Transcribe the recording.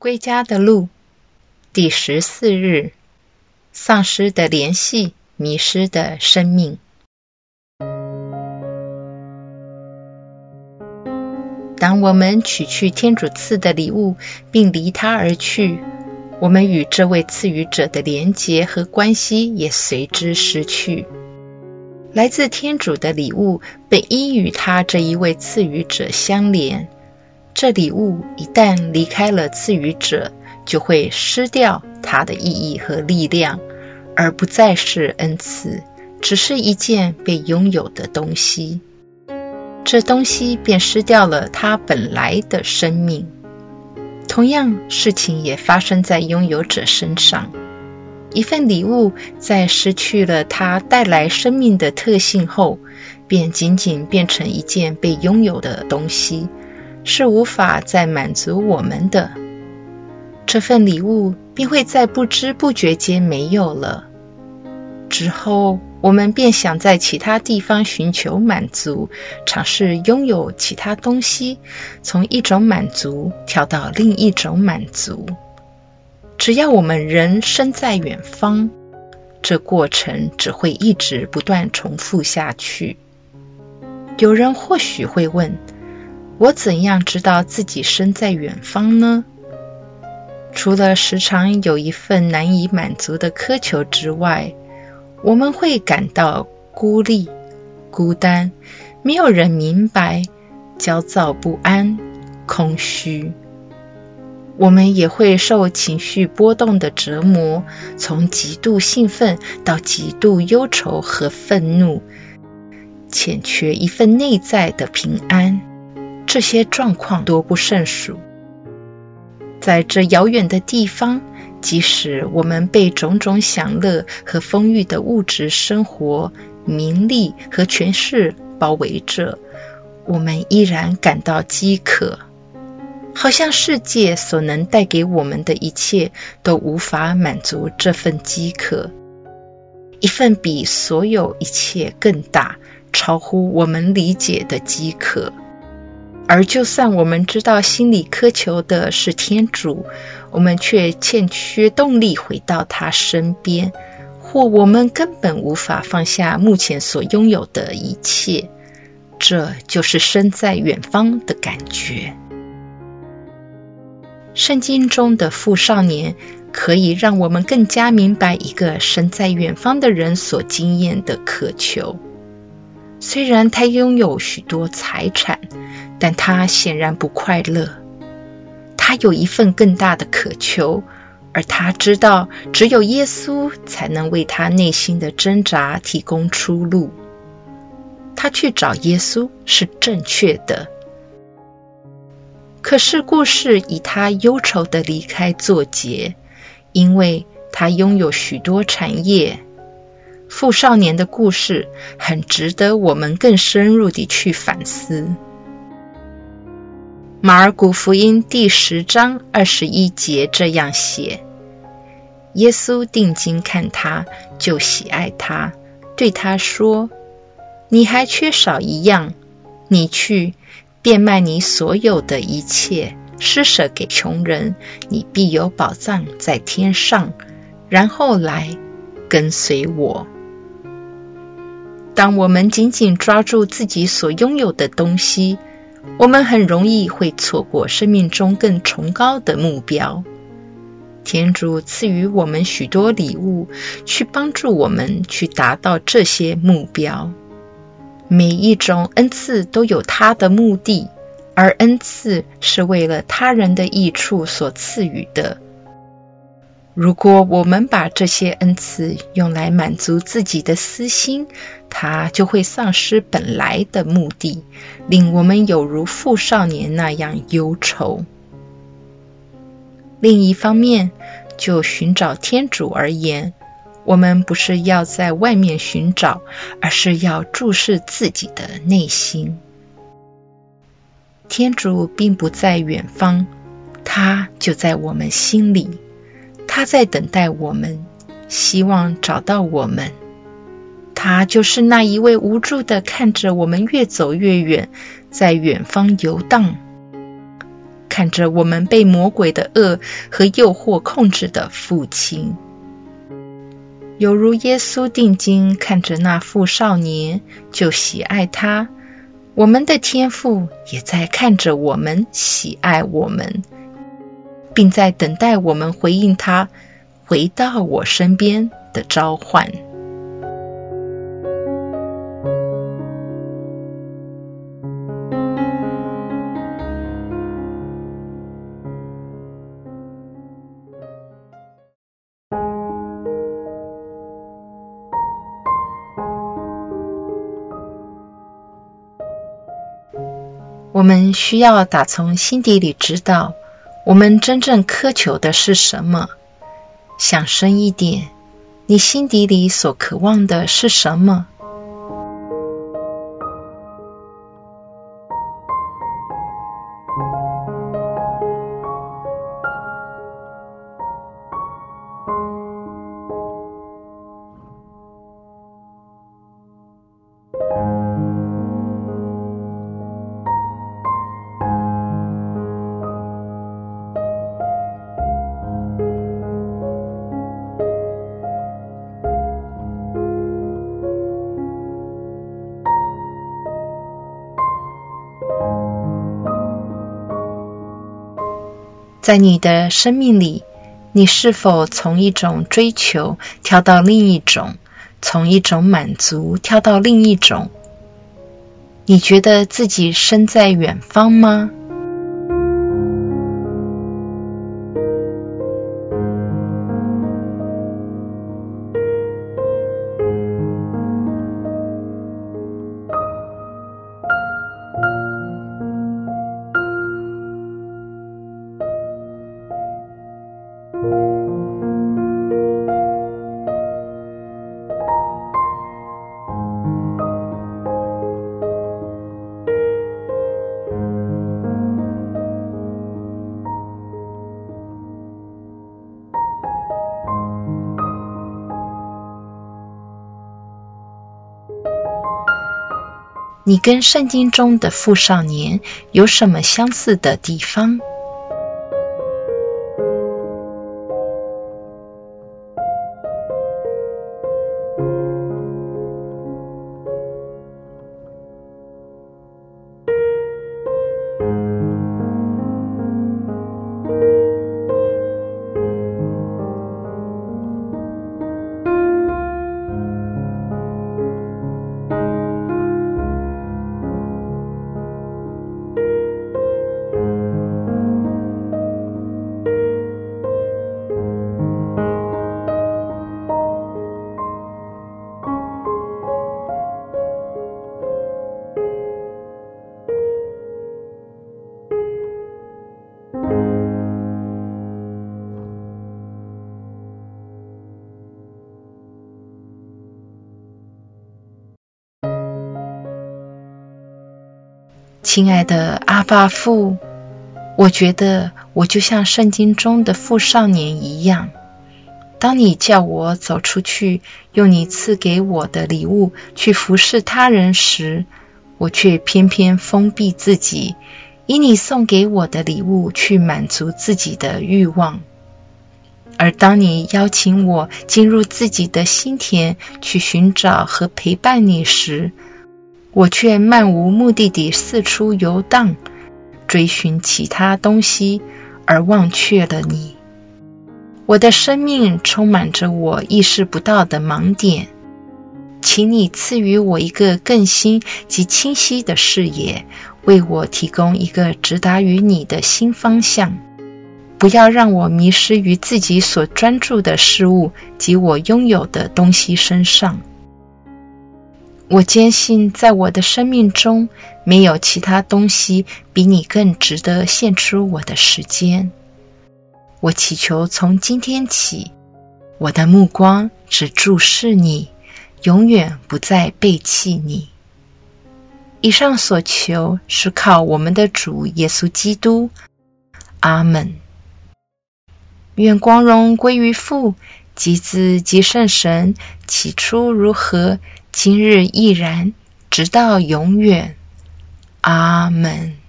归家的路，第十四日，丧失的联系，迷失的生命。当我们取去天主赐的礼物，并离他而去，我们与这位赐予者的连结和关系也随之失去。来自天主的礼物本应与他这一位赐予者相连。这礼物一旦离开了赐予者，就会失掉它的意义和力量，而不再是恩赐，只是一件被拥有的东西。这东西便失掉了它本来的生命。同样，事情也发生在拥有者身上。一份礼物在失去了它带来生命的特性后，便仅仅变成一件被拥有的东西。是无法再满足我们的这份礼物，便会在不知不觉间没有了。之后，我们便想在其他地方寻求满足，尝试拥有其他东西，从一种满足跳到另一种满足。只要我们人身在远方，这过程只会一直不断重复下去。有人或许会问。我怎样知道自己身在远方呢？除了时常有一份难以满足的苛求之外，我们会感到孤立、孤单，没有人明白，焦躁不安、空虚。我们也会受情绪波动的折磨，从极度兴奋到极度忧愁和愤怒，欠缺一份内在的平安。这些状况多不胜数。在这遥远的地方，即使我们被种种享乐和丰裕的物质生活、名利和权势包围着，我们依然感到饥渴，好像世界所能带给我们的一切都无法满足这份饥渴，一份比所有一切更大、超乎我们理解的饥渴。而就算我们知道心里苛求的是天主，我们却欠缺动力回到他身边，或我们根本无法放下目前所拥有的一切。这就是身在远方的感觉。圣经中的富少年可以让我们更加明白一个身在远方的人所经验的渴求。虽然他拥有许多财产。但他显然不快乐，他有一份更大的渴求，而他知道只有耶稣才能为他内心的挣扎提供出路。他去找耶稣是正确的，可是故事以他忧愁的离开作结，因为他拥有许多产业。富少年的故事很值得我们更深入地去反思。马尔谷福音第十章二十一节这样写：耶稣定睛看他，就喜爱他，对他说：“你还缺少一样，你去变卖你所有的一切，施舍给穷人，你必有宝藏在天上。然后来跟随我。”当我们紧紧抓住自己所拥有的东西，我们很容易会错过生命中更崇高的目标。天主赐予我们许多礼物，去帮助我们去达到这些目标。每一种恩赐都有它的目的，而恩赐是为了他人的益处所赐予的。如果我们把这些恩赐用来满足自己的私心，它就会丧失本来的目的，令我们有如富少年那样忧愁。另一方面，就寻找天主而言，我们不是要在外面寻找，而是要注视自己的内心。天主并不在远方，他就在我们心里。他在等待我们，希望找到我们。他就是那一位无助的看着我们越走越远，在远方游荡，看着我们被魔鬼的恶和诱惑控制的父亲，犹如耶稣定睛看着那副少年，就喜爱他。我们的天父也在看着我们，喜爱我们，并在等待我们回应他回到我身边的召唤。我们需要打从心底里知道，我们真正苛求的是什么。想深一点，你心底里所渴望的是什么？在你的生命里，你是否从一种追求跳到另一种，从一种满足跳到另一种？你觉得自己身在远方吗？你跟圣经中的富少年有什么相似的地方？亲爱的阿爸父，我觉得我就像圣经中的富少年一样。当你叫我走出去，用你赐给我的礼物去服侍他人时，我却偏偏封闭自己，以你送给我的礼物去满足自己的欲望。而当你邀请我进入自己的心田，去寻找和陪伴你时，我却漫无目的地四处游荡，追寻其他东西，而忘却了你。我的生命充满着我意识不到的盲点，请你赐予我一个更新及清晰的视野，为我提供一个直达于你的新方向。不要让我迷失于自己所专注的事物及我拥有的东西身上。我坚信，在我的生命中，没有其他东西比你更值得献出我的时间。我祈求从今天起，我的目光只注视你，永远不再背弃你。以上所求是靠我们的主耶稣基督。阿门。愿光荣归于父。及子及圣神，起初如何，今日亦然，直到永远。阿门。